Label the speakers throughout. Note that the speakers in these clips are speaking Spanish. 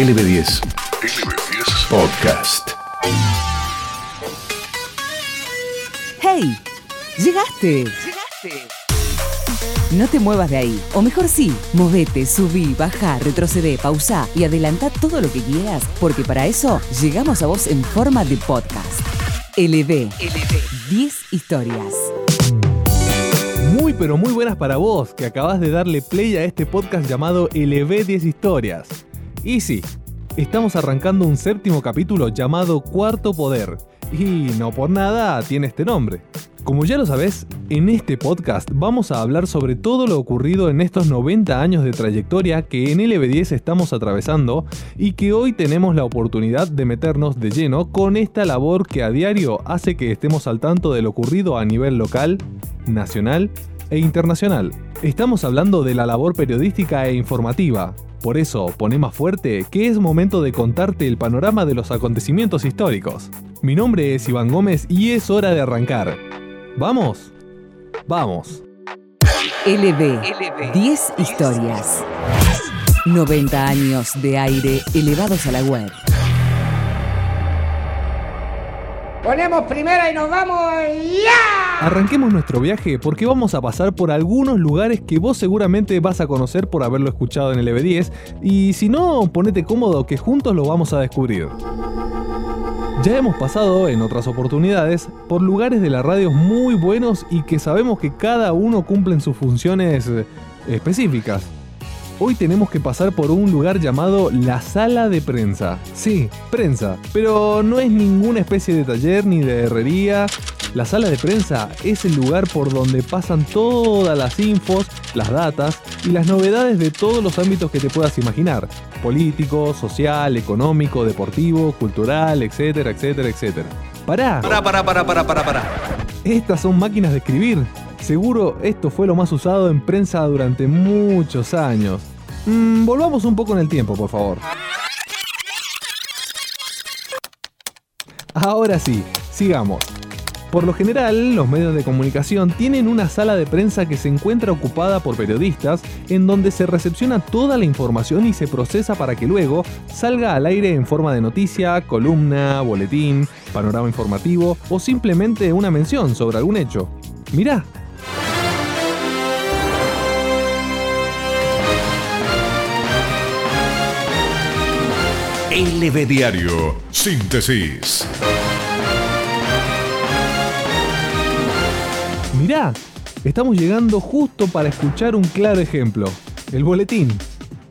Speaker 1: LB10. LB10 Podcast.
Speaker 2: ¡Hey! ¡Llegaste! ¡Llegaste! No te muevas de ahí. O mejor sí, movete, subí, baja, retrocede, pausa y adelanta todo lo que quieras, porque para eso llegamos a vos en forma de podcast. LB. LB. 10 historias.
Speaker 3: Muy pero muy buenas para vos, que acabas de darle play a este podcast llamado LB 10 historias. Y sí, estamos arrancando un séptimo capítulo llamado Cuarto Poder. Y no por nada tiene este nombre. Como ya lo sabes, en este podcast vamos a hablar sobre todo lo ocurrido en estos 90 años de trayectoria que en LB10 estamos atravesando y que hoy tenemos la oportunidad de meternos de lleno con esta labor que a diario hace que estemos al tanto de lo ocurrido a nivel local, nacional e internacional. Estamos hablando de la labor periodística e informativa. Por eso, pone más fuerte que es momento de contarte el panorama de los acontecimientos históricos. Mi nombre es Iván Gómez y es hora de arrancar. ¿Vamos? Vamos.
Speaker 2: LB. 10 historias. 90 años de aire elevados a la web.
Speaker 4: Ponemos primera y nos vamos ya.
Speaker 3: Arranquemos nuestro viaje porque vamos a pasar por algunos lugares que vos seguramente vas a conocer por haberlo escuchado en el EV10 y si no, ponete cómodo que juntos lo vamos a descubrir. Ya hemos pasado en otras oportunidades por lugares de la radio muy buenos y que sabemos que cada uno cumple sus funciones eh, específicas. Hoy tenemos que pasar por un lugar llamado la sala de prensa. Sí, prensa, pero no es ninguna especie de taller ni de herrería. La sala de prensa es el lugar por donde pasan todas las infos, las datas y las novedades de todos los ámbitos que te puedas imaginar. Político, social, económico, deportivo, cultural, etcétera, etcétera, etcétera. Pará.
Speaker 5: Pará, pará, pará, pará, pará, pará.
Speaker 3: Estas son máquinas de escribir. Seguro esto fue lo más usado en prensa durante muchos años. Mm, volvamos un poco en el tiempo, por favor. Ahora sí, sigamos. Por lo general, los medios de comunicación tienen una sala de prensa que se encuentra ocupada por periodistas, en donde se recepciona toda la información y se procesa para que luego salga al aire en forma de noticia, columna, boletín, panorama informativo o simplemente una mención sobre algún hecho. Mirá,
Speaker 1: LB Diario. Síntesis.
Speaker 3: Mirá, estamos llegando justo para escuchar un claro ejemplo, el boletín.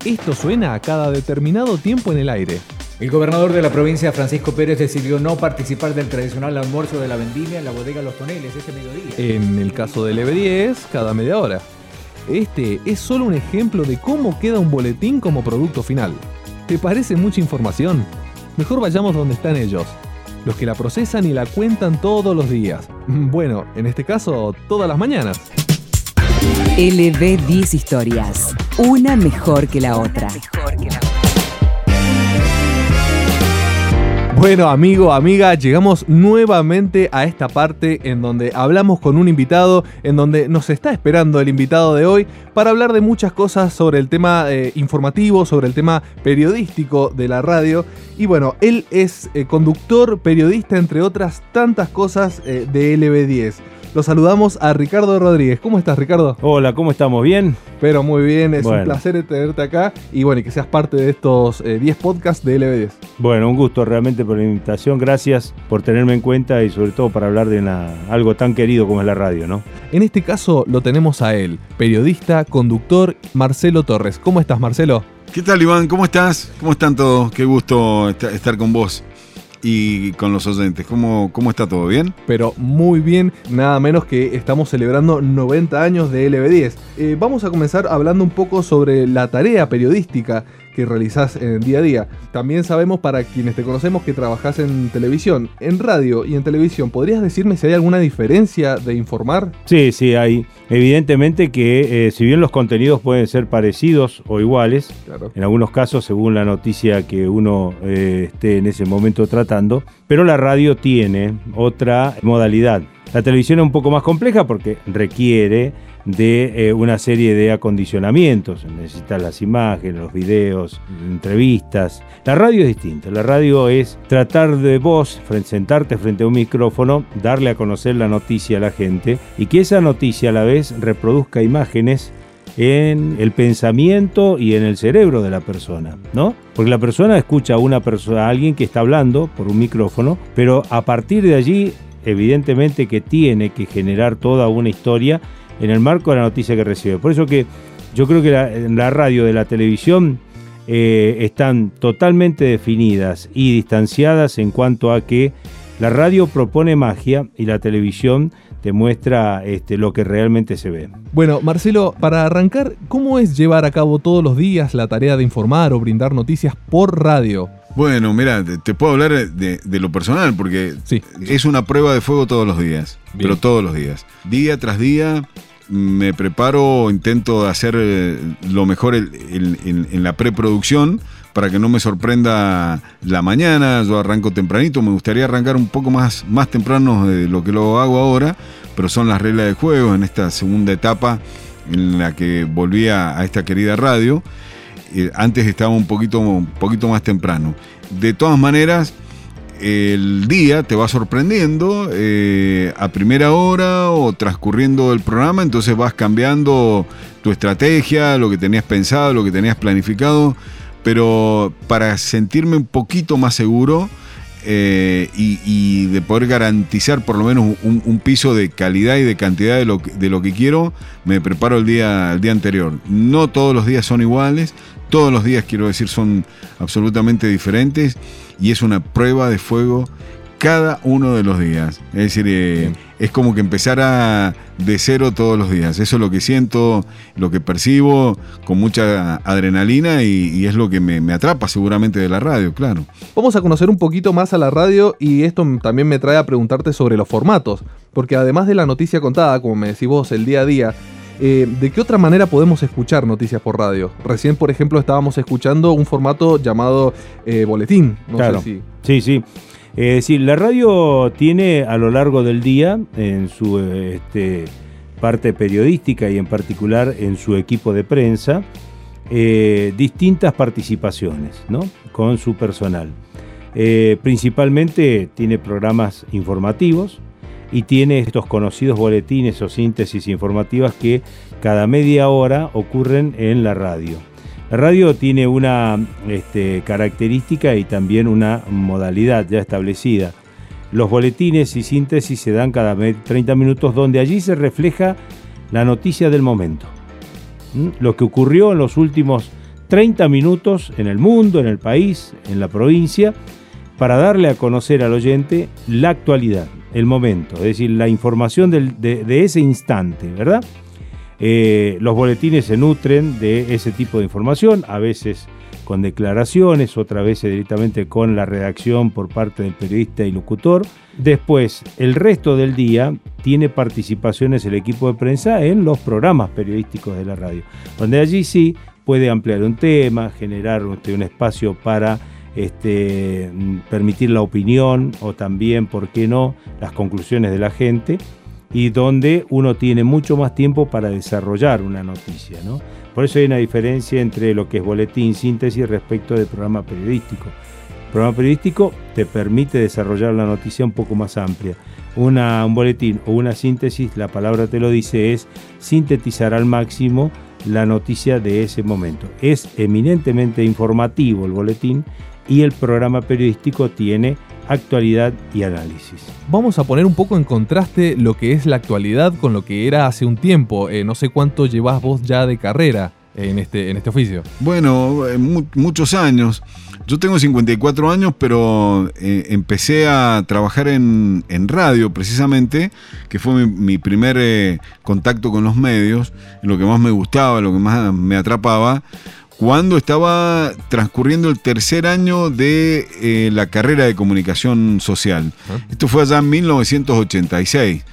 Speaker 3: Esto suena a cada determinado tiempo en el aire.
Speaker 6: El gobernador de la provincia, Francisco Pérez, decidió no participar del tradicional almuerzo de la vendimia en la bodega Los Toneles este mediodía.
Speaker 3: En el caso del EB10, cada media hora. Este es solo un ejemplo de cómo queda un boletín como producto final. ¿Te parece mucha información? Mejor vayamos donde están ellos, los que la procesan y la cuentan todos los días. Bueno, en este caso, todas las mañanas.
Speaker 2: LB 10 historias. Una mejor que la otra.
Speaker 3: Bueno, amigo, amiga, llegamos nuevamente a esta parte en donde hablamos con un invitado, en donde nos está esperando el invitado de hoy para hablar de muchas cosas sobre el tema eh, informativo, sobre el tema periodístico de la radio. Y bueno, él es eh, conductor, periodista, entre otras tantas cosas eh, de LB10. Lo saludamos a Ricardo Rodríguez. ¿Cómo estás, Ricardo?
Speaker 7: Hola, ¿cómo estamos? ¿Bien?
Speaker 3: Pero muy bien, es un placer tenerte acá y bueno, y que seas parte de estos eh, 10 podcasts de LB10.
Speaker 7: Bueno, un gusto realmente por la invitación. Gracias por tenerme en cuenta y sobre todo para hablar de una- algo tan querido como es la radio, ¿no?
Speaker 3: En este caso lo tenemos a él, periodista, conductor, Marcelo Torres. ¿Cómo estás, Marcelo?
Speaker 8: ¿Qué tal, Iván? ¿Cómo estás? ¿Cómo están todos? Qué gusto esta- estar con vos y con los oyentes. ¿Cómo, cómo está todo? ¿Bien?
Speaker 3: Pero muy bien, nada menos que estamos celebrando 90 años de LB10. Eh, vamos a comenzar hablando un poco sobre la tarea periodística que realizás en el día a día. También sabemos para quienes te conocemos que trabajás en televisión, en radio y en televisión. ¿Podrías decirme si hay alguna diferencia de informar?
Speaker 7: Sí, sí, hay. Evidentemente que eh, si bien los contenidos pueden ser parecidos o iguales,
Speaker 3: Claro.
Speaker 7: en algunos casos según la noticia que uno eh, esté en ese momento tratando, pero la radio tiene otra modalidad. La televisión es un poco más compleja porque requiere de eh, una serie de acondicionamientos. Necesitas las imágenes, los videos, entrevistas. La radio es distinta. La radio es tratar de vos, sentarte frente a un micrófono, darle a conocer la noticia a la gente y que esa noticia a la vez reproduzca imágenes en el pensamiento y en el cerebro de la persona, ¿no? Porque la persona escucha a una persona, a alguien que está hablando por un micrófono, pero a partir de allí, evidentemente que tiene que generar toda una historia en el marco de la noticia que recibe. Por eso que yo creo que la, radio de la televisión eh, están totalmente definidas y distanciadas en cuanto a que la radio propone magia y la televisión te muestra este, lo que realmente se ve.
Speaker 3: Bueno, Marcelo, para arrancar, ¿cómo es llevar a cabo todos los días la tarea de informar o brindar noticias por radio?
Speaker 8: Bueno, mira, te, puedo hablar de, de lo personal, porque
Speaker 3: Sí.
Speaker 8: es una prueba de fuego todos los días,
Speaker 3: Bien.
Speaker 8: pero todos los días. Día tras día me preparo, intento de hacer eh, lo mejor en, en la preproducción para que no me sorprenda la mañana. Yo arranco tempranito, me gustaría arrancar un poco más, más temprano de lo que lo hago ahora, pero son las reglas del juego en esta segunda etapa en la que volví a, a esta querida radio. Antes estaba un poquito, un poquito más temprano. De todas maneras, el día te va sorprendiendo eh, a primera hora o transcurriendo el programa, entonces vas cambiando tu estrategia, lo que tenías pensado, lo que tenías planificado, pero para sentirme un poquito más seguro eh, y, de poder garantizar por lo menos un, un piso de calidad y de cantidad de lo, de lo que quiero, me preparo el día, el día anterior. No todos los días son iguales, todos los días quiero decir son absolutamente diferentes y es una prueba de fuego cada uno de los días. Es decir, eh, es como que empezara de cero todos los días. Eso es lo que siento, lo que percibo con mucha adrenalina y, y es lo que me, me atrapa seguramente de la radio, claro.
Speaker 3: Vamos a conocer un poquito más a la radio y esto también me trae a preguntarte sobre los formatos, porque además de la noticia contada, como me decís vos, el día a día, eh, ¿de qué otra manera podemos escuchar noticias por radio? Recién, por ejemplo, estábamos escuchando un formato llamado eh, boletín. No
Speaker 7: Claro.
Speaker 3: sé si...
Speaker 7: Sí, sí. Es decir, la radio tiene a lo largo del día, en su eh, este, parte periodística y en particular en su equipo de prensa, eh, distintas participaciones ¿no? con su personal. Eh, principalmente tiene programas informativos y tiene estos conocidos boletines o síntesis informativas que cada media hora ocurren en la radio. La radio tiene una este, característica y también una modalidad ya establecida. Los boletines y síntesis se dan cada me- 30 minutos donde allí se refleja la noticia del momento. ¿Mm? Lo que ocurrió en los últimos 30 minutos en el mundo, en el país, en la provincia, para darle a conocer al oyente la actualidad, el momento, es decir, la información de ese instante, ¿verdad? Eh, los boletines se nutren de ese tipo de información, a veces con declaraciones, otras veces directamente con la redacción por parte del periodista y locutor. Después, el resto del día tiene participaciones el equipo de prensa en los programas periodísticos de la radio, donde allí sí puede ampliar un tema, generar este, un espacio para este, mm, permitir la opinión o también, ¿por qué no?, las conclusiones de la gente y donde uno tiene mucho más tiempo para desarrollar una noticia. ¿no? Por eso hay una diferencia entre lo que es boletín, síntesis respecto del programa periodístico. El programa periodístico te permite desarrollar la noticia un poco más amplia. Un boletín o una síntesis, la palabra te lo dice, es sintetizar al máximo la noticia de ese momento. Es eminentemente informativo el boletín y el programa periodístico tiene actualidad y análisis.
Speaker 3: Vamos a poner un poco en contraste lo que es la actualidad con lo que era hace un tiempo. Eh, no sé cuánto llevas vos ya de carrera en este, en este oficio.
Speaker 8: Bueno, eh, mu- muchos años. Yo tengo 54 años, pero eh, empecé a trabajar en, en radio precisamente, que fue mi, mi primer eh, contacto con los medios, lo que más me gustaba, lo que más me atrapaba, cuando estaba transcurriendo el tercer año de eh, la carrera de comunicación social.
Speaker 3: Ajá.
Speaker 8: Esto fue allá en 1986.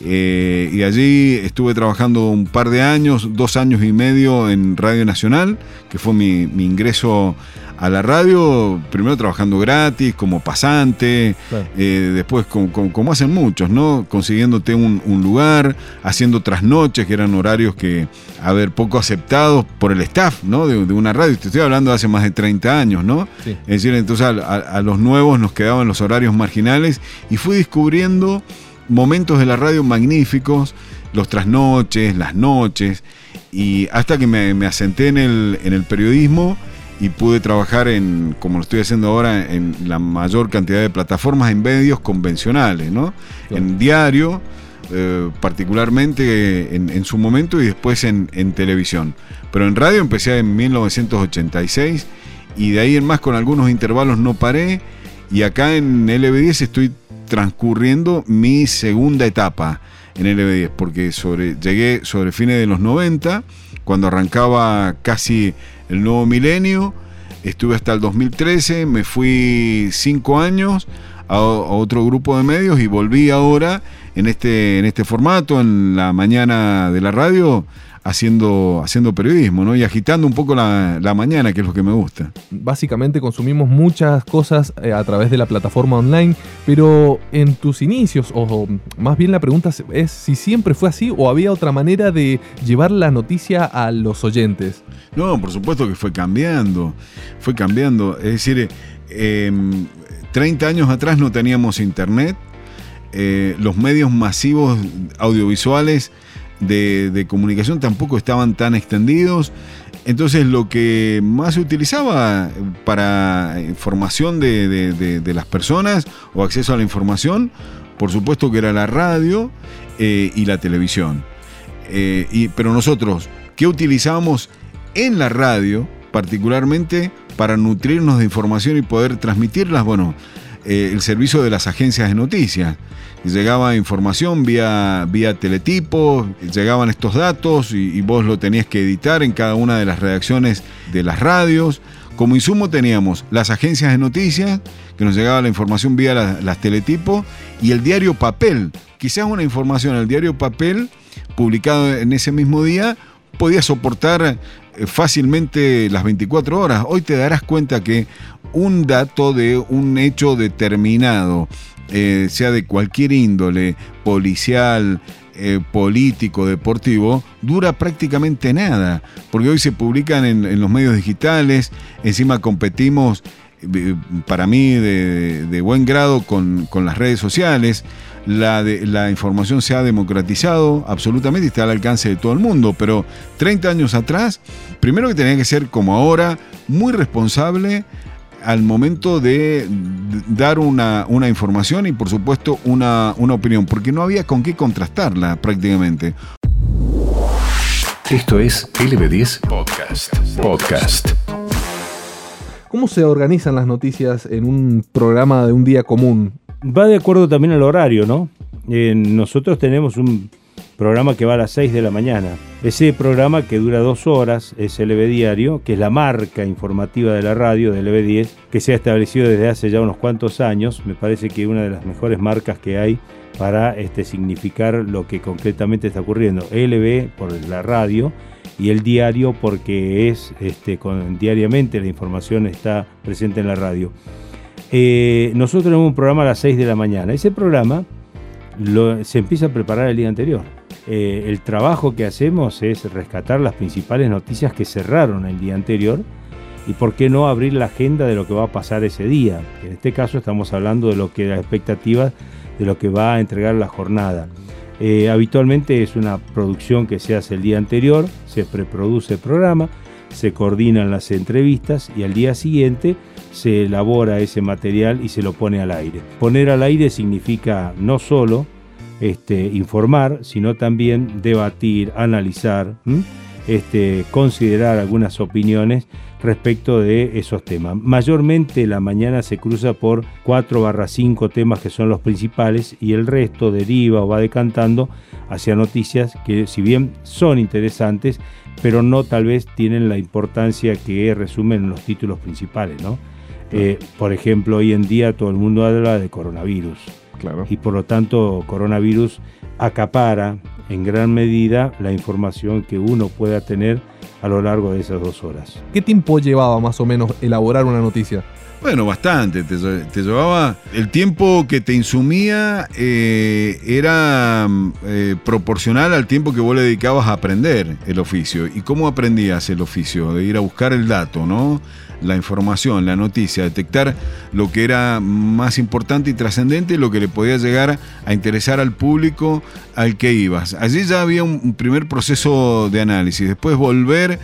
Speaker 8: Eh, y allí estuve trabajando un par de años, dos años y medio en Radio Nacional, que fue mi, mi ingreso a la radio, primero trabajando gratis, como pasante,
Speaker 3: Claro.
Speaker 8: eh, después como, como- como hacen muchos, ¿no? Consiguiéndote un, un lugar, haciendo trasnoches, que eran horarios que, a ver, poco aceptados por el staff, ¿no? De, de una radio. Te estoy hablando de hace más de 30 años, ¿no?
Speaker 3: Sí.
Speaker 8: Es decir, entonces a, a- a los nuevos nos quedaban los horarios marginales y fui descubriendo momentos de la radio magníficos, los trasnoches, las noches, y hasta que me, me asenté en el, en el periodismo y pude trabajar en, como lo estoy haciendo ahora, en la mayor cantidad de plataformas en medios convencionales, ¿no?
Speaker 3: Claro.
Speaker 8: En diario, eh, particularmente en, en su momento y después en, en televisión. Pero en radio empecé en 1986 y de ahí en más con algunos intervalos no paré y acá en LB10 estoy transcurriendo mi segunda etapa en LB10 porque sobre, llegué sobre fines de los 90 cuando arrancaba casi el nuevo milenio. Estuve hasta el 2013 me fui cinco años a, otro grupo de medios y volví ahora en este, en este formato, en la mañana de la radio, haciendo, haciendo periodismo, ¿no? Y agitando un poco la, la mañana, que es lo que me gusta.
Speaker 3: Básicamente consumimos muchas cosas eh, a través de la plataforma online, pero en tus inicios, o más bien la pregunta es- es si siempre fue así o había otra manera de llevar la noticia a los oyentes.
Speaker 8: No, por supuesto que fue cambiando, fue cambiando. Es decir, eh, 30 años atrás no teníamos internet, eh, los medios masivos audiovisuales de, comunicación tampoco estaban tan extendidos. Entonces lo que más se utilizaba para de- de- de las personas o acceso a la información, por supuesto que era la radio eh, y la televisión. Eh, y, pero nosotros, ¿qué utilizábamos en la radio, particularmente para nutrirnos de información y poder transmitirlas? Bueno, eh, el servicio de las agencias de noticias. Llegaba información vía, vía teletipo, llegaban estos datos y, vos lo tenías que editar en cada una de las redacciones de las radios. Como insumo teníamos las agencias de noticias, que nos llegaba la información vía la- las teletipos, y el diario papel. Quizás una información al diario papel, publicado en ese mismo día, podía soportar fácilmente las 24 horas. Hoy te darás cuenta que un dato de un hecho determinado, eh, sea de cualquier índole, policial, eh, político, deportivo, dura prácticamente nada, porque hoy se publican en, en los medios digitales, encima competimos, eh, para mí, de, de buen grado con, con las redes sociales, la, de- la información se ha democratizado absolutamente y está al alcance de todo el mundo, pero 30 años atrás, primero que tenía que ser como ahora, muy responsable al momento de dar una, una información y por supuesto una, una opinión, porque no había con qué contrastarla prácticamente.
Speaker 1: Esto es LB10 Podcast. Podcast.
Speaker 3: ¿Cómo se organizan las noticias en un programa de un día común?
Speaker 7: Va de acuerdo también al horario, ¿no? Eh, nosotros tenemos un programa que va a las 6 de la mañana. Ese programa que dura dos horas es LB Diario, que es la marca informativa de la radio de LB10, que se ha establecido desde hace ya unos cuantos años. Me parece que una de las mejores marcas que hay para este, significar lo que concretamente está ocurriendo. LB por la radio y el diario porque es este, con, diariamente la información está presente en la radio. Eh, nosotros tenemos un programa a las 6 de la mañana. Ese programa se empieza a preparar el día anterior. Eh, el trabajo que hacemos es rescatar las principales noticias que cerraron el día anterior y por qué no abrir la agenda de lo que va a pasar ese día. En este caso estamos hablando de lo que las expectativas de lo que va a entregar la jornada. Eh, habitualmente es una producción que se hace el día anterior, se preproduce el programa, se coordinan las entrevistas y al día siguiente se elabora ese material y se lo pone al aire. Poner al aire significa no solo este, informar, sino también debatir, analizar, este, considerar algunas opiniones respecto de esos temas. Mayormente la mañana se cruza por 4 barra 5 temas que son los principales y el resto deriva o va decantando hacia noticias que si bien son interesantes, pero no tal vez tienen la importancia que resumen los títulos principales, ¿no? Eh, por ejemplo, hoy en día todo el mundo habla de coronavirus
Speaker 3: Claro.
Speaker 7: y por lo tanto coronavirus acapara en gran medida la información que uno pueda tener a lo largo de esas dos horas.
Speaker 3: ¿Qué tiempo llevaba más o menos elaborar una noticia?
Speaker 8: Bueno, bastante. Te, te llevaba. El tiempo que te insumía eh, era eh, proporcional al tiempo que vos le dedicabas a aprender el oficio. ¿Y cómo aprendías el oficio? De ir a buscar el dato, ¿no? La información, la noticia, detectar lo que era más importante y trascendente, lo que le podía llegar a interesar al público al que ibas. Allí ya había un primer proceso de análisis. Después volver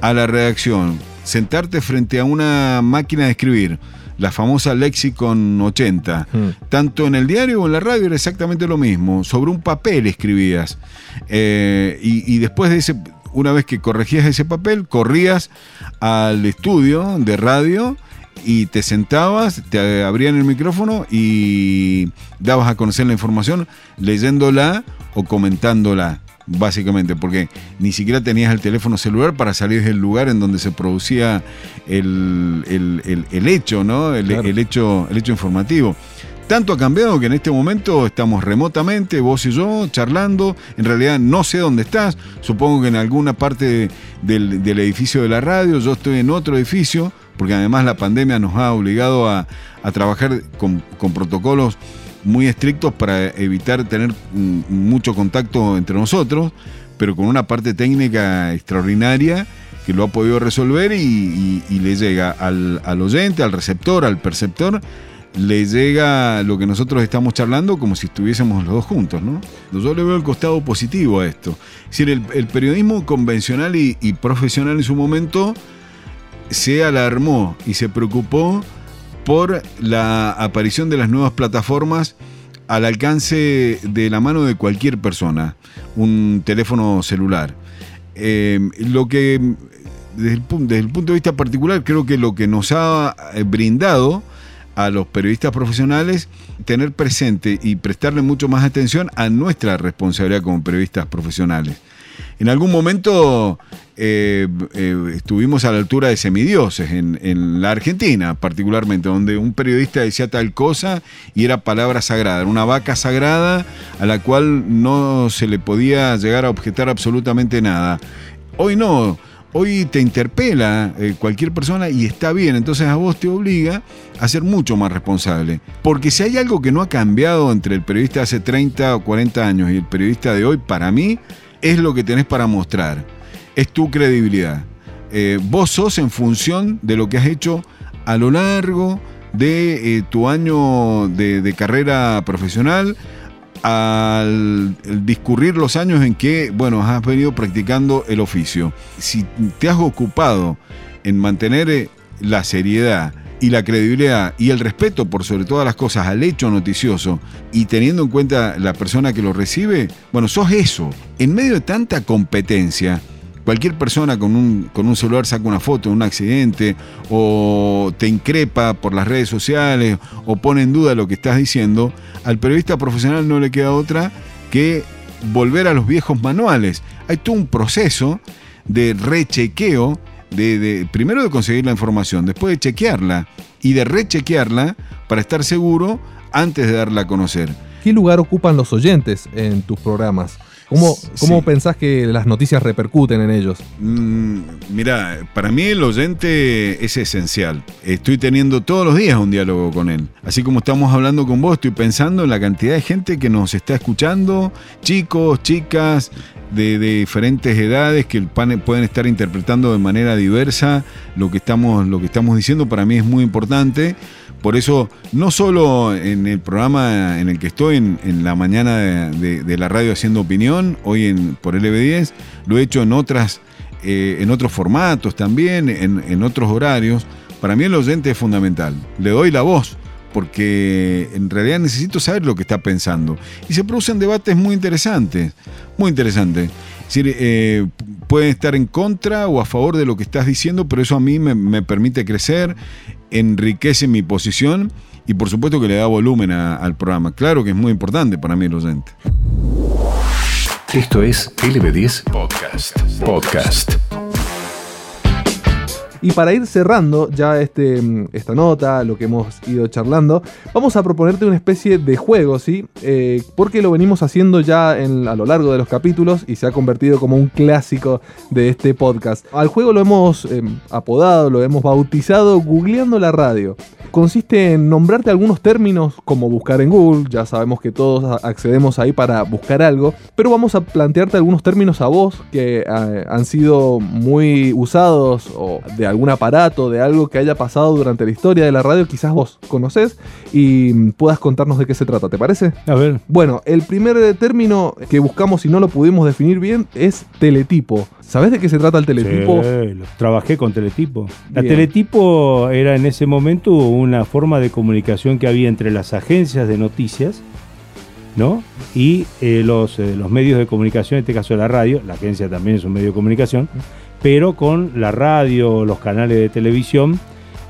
Speaker 8: a la redacción, sentarte frente a una máquina de escribir, la famosa Lexicon 80, tanto en el diario o en la radio era exactamente lo mismo, sobre un papel escribías, eh, y, y después de ese, una vez que corregías ese papel, corrías al estudio de radio, y te sentabas, te abrían el micrófono y dabas a conocer la información leyéndola o comentándola básicamente, porque ni siquiera tenías el teléfono celular para salir del lugar en donde se producía el, hecho, ¿no? El, hecho, el hecho informativo. Tanto ha cambiado que en este momento estamos remotamente, vos y yo, charlando. En realidad no sé dónde estás. Supongo que en alguna parte del, edificio de la radio, yo estoy en otro edificio, porque además la pandemia nos ha obligado a, trabajar con, protocolos muy estrictos para evitar tener mucho contacto entre nosotros, pero con una parte técnica extraordinaria que lo ha podido resolver y, le llega al, oyente, al receptor, al perceptor, le llega lo que nosotros estamos charlando como si estuviésemos los dos juntos, ¿no? Yo le veo el costado positivo a esto. Es decir, el, periodismo convencional y, profesional en su momento se alarmó y se preocupó por la aparición de las nuevas plataformas al alcance de la mano de cualquier persona, un teléfono celular. Eh, lo que, desde el, desde el, punto de vista particular, creo que lo que nos ha eh, brindado a los periodistas profesionales, tener presente y prestarle mucho más atención a nuestra responsabilidad como periodistas profesionales. En algún momento eh, eh, estuvimos a la altura de semidioses en, la Argentina, particularmente, donde un periodista decía tal cosa y era palabra sagrada, una vaca sagrada a la cual no se le podía llegar a objetar absolutamente nada. Hoy no. Hoy te interpela eh, cualquier persona y está bien, entonces a vos te obliga a ser mucho más responsable. Porque si hay algo que no ha cambiado entre el periodista de hace 30 o 40 años y el periodista de hoy, para mí, es lo que tenés para mostrar es tu credibilidad. Eh, vos sos en función de lo que has hecho a lo largo de eh, tu año de, carrera profesional, al, discurrir los años en que, bueno, has venido practicando el oficio. Si te has ocupado en mantener eh, la seriedad y la credibilidad y el respeto por sobre todas las cosas al hecho noticioso y teniendo en cuenta la persona que lo recibe, bueno, sos eso. En medio de tanta competencia, cualquier persona con un, con un celular saca una foto de un accidente o te increpa por las redes sociales o pone en duda lo que estás diciendo, al periodista profesional no le queda otra que volver a los viejos manuales. Hay todo un proceso de rechequeo, de, de, primero de conseguir la información, después de chequearla y de rechequearla para estar seguro antes de darla a conocer.
Speaker 3: ¿Qué lugar ocupan los oyentes en tus programas? ¿Cómo, cómo pensás que las noticias repercuten en ellos?
Speaker 8: Mm, mira, para mí el oyente es esencial. Estoy teniendo todos los días un diálogo con él. Así como estamos hablando con vos, estoy pensando en la cantidad de gente que nos está escuchando, chicos, chicas, de, diferentes edades que pueden estar interpretando de manera diversa lo que estamos, lo que estamos diciendo. Para mí es muy importante por eso, no solo en el programa en el que estoy, en, la mañana de, la radio haciendo opinión, hoy en, por LB10, lo he hecho en, otras, eh, en otros formatos también, en, otros horarios. Para mí el oyente es fundamental. Le doy la voz porque en realidad necesito saber lo que está pensando. Y se producen debates muy interesantes, muy interesantes. Es decir, eh, pueden estar en contra o a favor de lo que estás diciendo, pero eso a mí me, permite crecer enriquece mi posición y por supuesto que le da volumen al programa. Claro que es muy importante para mí el oyente.
Speaker 1: Esto es LB10 Podcast. Podcast.
Speaker 3: Y para ir cerrando ya este, mm, esta nota, lo que hemos ido charlando, vamos a proponerte una especie de juego, ¿sí? Eh, porque lo venimos haciendo ya a lo largo de los capítulos y se ha convertido como un clásico de este podcast. Al juego lo hemos eh, apodado, lo hemos bautizado Googleando la radio. Consiste en nombrarte algunos términos como buscar en Google, ya sabemos que todos accedemos ahí para buscar algo, pero vamos a plantearte algunos términos a vos que eh, han sido muy usados o de algún aparato, de algo que haya pasado durante la historia de la radio, quizás vos conocés y mm, puedas contarnos de qué se trata, ¿te parece?
Speaker 7: A ver,
Speaker 3: Bueno, el primer eh, término que buscamos y no lo pudimos definir bien es teletipo. ¿Sabés de qué se trata el teletipo?
Speaker 7: Sí, lo- trabajé con Teletipo. La
Speaker 3: Bien.
Speaker 7: Teletipo era en ese momento una forma de comunicación que había entre las agencias de noticias, ¿no? Y eh, los, eh, los medios de comunicación, en este caso la radio, la agencia también es un medio de comunicación, pero con la radio, los canales de televisión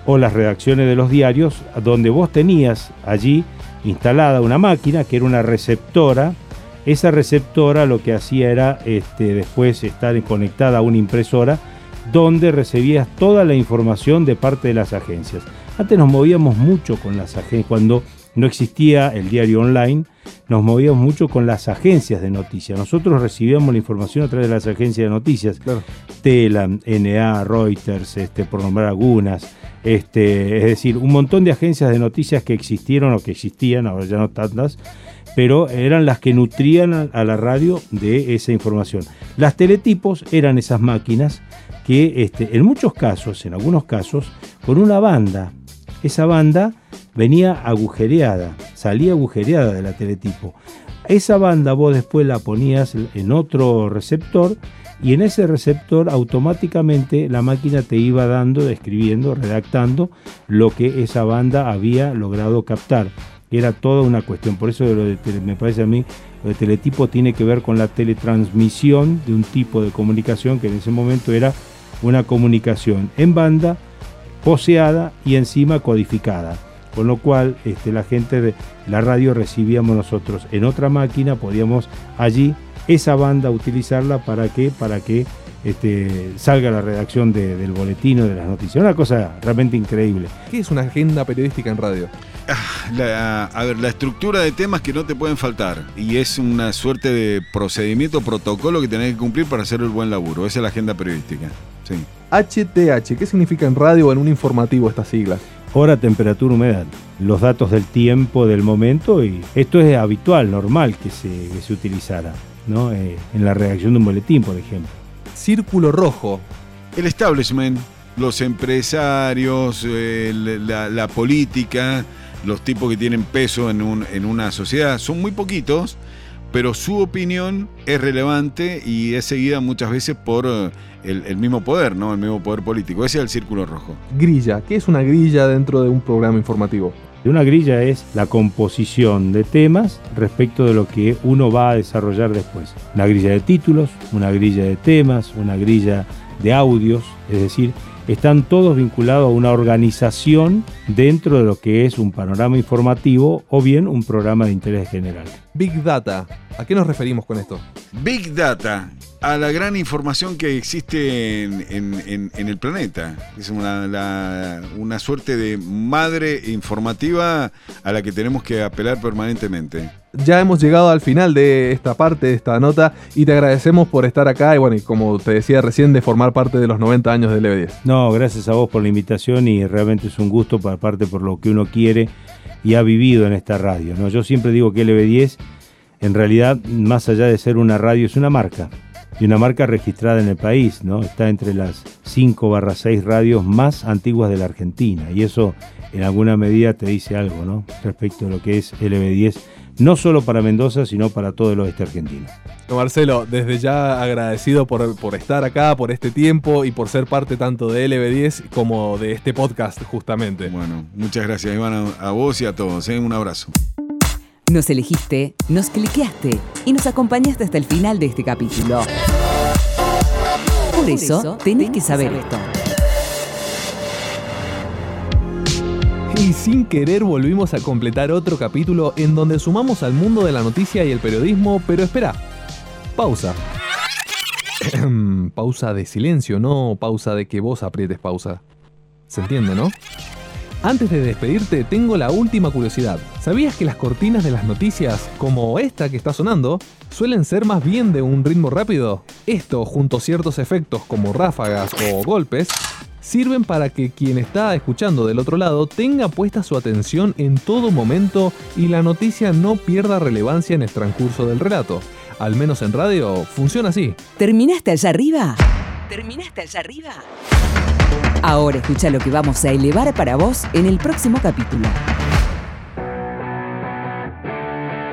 Speaker 7: o las redacciones de los diarios, donde vos tenías allí instalada una máquina que era una receptora. Esa receptora lo que hacía era este, después estar conectada a una impresora donde recibías toda la información de parte de las agencias. Antes nos movíamos mucho con las agencias, cuando no existía el diario online, nos movíamos mucho con las agencias de noticias. Nosotros recibíamos la información a través de las agencias de noticias.
Speaker 3: Claro.
Speaker 7: Telam, NA, Reuters, este, por nombrar algunas. Este, es decir, un montón de agencias de noticias que existieron o que existían, ahora ya no tantas, pero eran las que nutrían a, la radio de esa información. Las teletipos eran esas máquinas que este, en muchos casos, en algunos casos, con una banda. Esa banda venía agujereada, salía agujereada de la teletipo. Esa banda vos después la ponías en otro receptor y en ese receptor automáticamente la máquina te iba dando, escribiendo, redactando lo que esa banda había logrado captar. Era toda una cuestión, por eso lo me parece a mí, lo de teletipo tiene que ver con la teletransmisión de un tipo de comunicación que en ese momento era una comunicación en banda, poseada y encima codificada. Con lo cual este, la gente de la radio recibíamos nosotros en otra máquina, podíamos allí esa banda utilizarla para que, para que este, salga la redacción de- del boletín o de las noticias. Una cosa realmente increíble.
Speaker 3: ¿Qué es una agenda periodística en radio?
Speaker 8: La- a ver, la estructura de temas que no te pueden faltar. Y es una suerte de procedimiento, protocolo que tenés que cumplir para hacer el buen laburo. Esa es la agenda periodística. Sí.
Speaker 3: HTH, ¿qué significa en radio o en un informativo estas siglas?
Speaker 7: Hora, temperatura, humedad. Los datos del tiempo, del momento, y esto es habitual, normal que se, que se utilizara, ¿no? Eh, en la redacción de un boletín, por ejemplo.
Speaker 3: Círculo rojo.
Speaker 8: El establishment, los empresarios, eh, la, la política, los tipos que tienen peso en, un- en una sociedad, son muy poquitos, pero su opinión es relevante y es seguida muchas veces por eh, el, el mismo poder, ¿no? El mismo poder político. Ese es el círculo rojo.
Speaker 3: Grilla. ¿Qué es una grilla dentro de un programa informativo?
Speaker 7: Una grilla es la composición de temas respecto de lo que uno va a desarrollar después. Una grilla de títulos, una grilla de temas, una grilla de audios, es decir, están todos vinculados a una organización dentro de lo que es un panorama informativo o bien un programa de interés general.
Speaker 3: Big Data. ¿A qué nos referimos con esto?
Speaker 8: Big Data, a la gran información que existe en, en- en- en el planeta. Es una, la- una suerte de madre informativa a la que tenemos que apelar permanentemente.
Speaker 3: Ya hemos llegado al final de esta parte, de esta nota, y te agradecemos por estar acá y bueno, y como te decía recién, de formar parte de los 90 años del EV10.
Speaker 7: No, gracias a vos por la invitación y realmente es un gusto, para parte por lo que uno quiere y ha vivido en esta radio. ¿no? Yo siempre digo que LB10, en realidad, más allá de ser una radio, es una marca. Y una marca registrada en el país, ¿no? Está entre las 5 barra 6 radios más antiguas de la Argentina. Y eso en alguna medida te dice algo, ¿no? Respecto a lo que es LB10, no solo para Mendoza, sino para todo el oeste argentino.
Speaker 3: Marcelo, desde ya agradecido por, por estar acá, por este tiempo y por ser parte tanto de LB10 como de este podcast justamente.
Speaker 8: Bueno, muchas gracias Iván, a, a vos y a todos. ¿eh? Un abrazo.
Speaker 2: Nos elegiste, nos cliqueaste y nos acompañaste hasta el final de este capítulo. Por eso, tenés que saber esto.
Speaker 3: Y sin querer volvimos a completar otro capítulo en donde sumamos al mundo de la noticia y el periodismo, pero espera, pausa. pausa de silencio, no pausa de que vos aprietes pausa. ¿Se entiende, no? Antes de despedirte, tengo la última curiosidad. ¿Sabías que las cortinas de las noticias, como esta que está sonando, suelen ser más bien de un ritmo rápido? Esto, junto a ciertos efectos como ráfagas o golpes, sirven para que quien está escuchando del otro lado tenga puesta su atención en todo momento y la noticia no pierda relevancia en el transcurso del relato. Al menos en radio funciona así.
Speaker 2: ¿Terminaste allá arriba? ¿Terminaste allá arriba? Ahora escucha lo que vamos a elevar para vos en el próximo capítulo.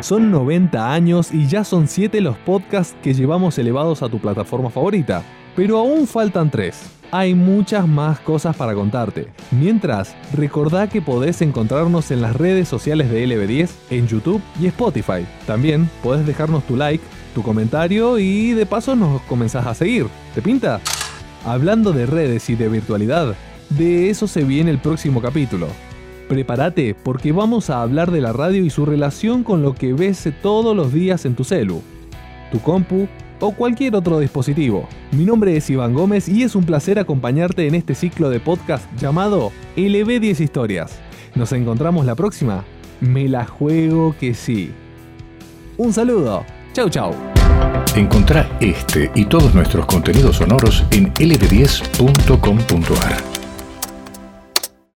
Speaker 3: Son 90 años y ya son 7 los podcasts que llevamos elevados a tu plataforma favorita, pero aún faltan 3. Hay muchas más cosas para contarte. Mientras, recordá que podés encontrarnos en las redes sociales de LB10, en YouTube y Spotify. También podés dejarnos tu like, tu comentario y de paso nos comenzás a seguir. ¿Te pinta? Hablando de redes y de virtualidad, de eso se viene el próximo capítulo. Prepárate porque vamos a hablar de la radio y su relación con lo que ves todos los días en tu celu, tu compu o cualquier otro dispositivo. Mi nombre es Iván Gómez y es un placer acompañarte en este ciclo de podcast llamado LB10 Historias. Nos encontramos la próxima. Me la juego que sí. Un saludo. Chau chau.
Speaker 1: Encontrá este y todos nuestros contenidos sonoros en lb10.com.ar.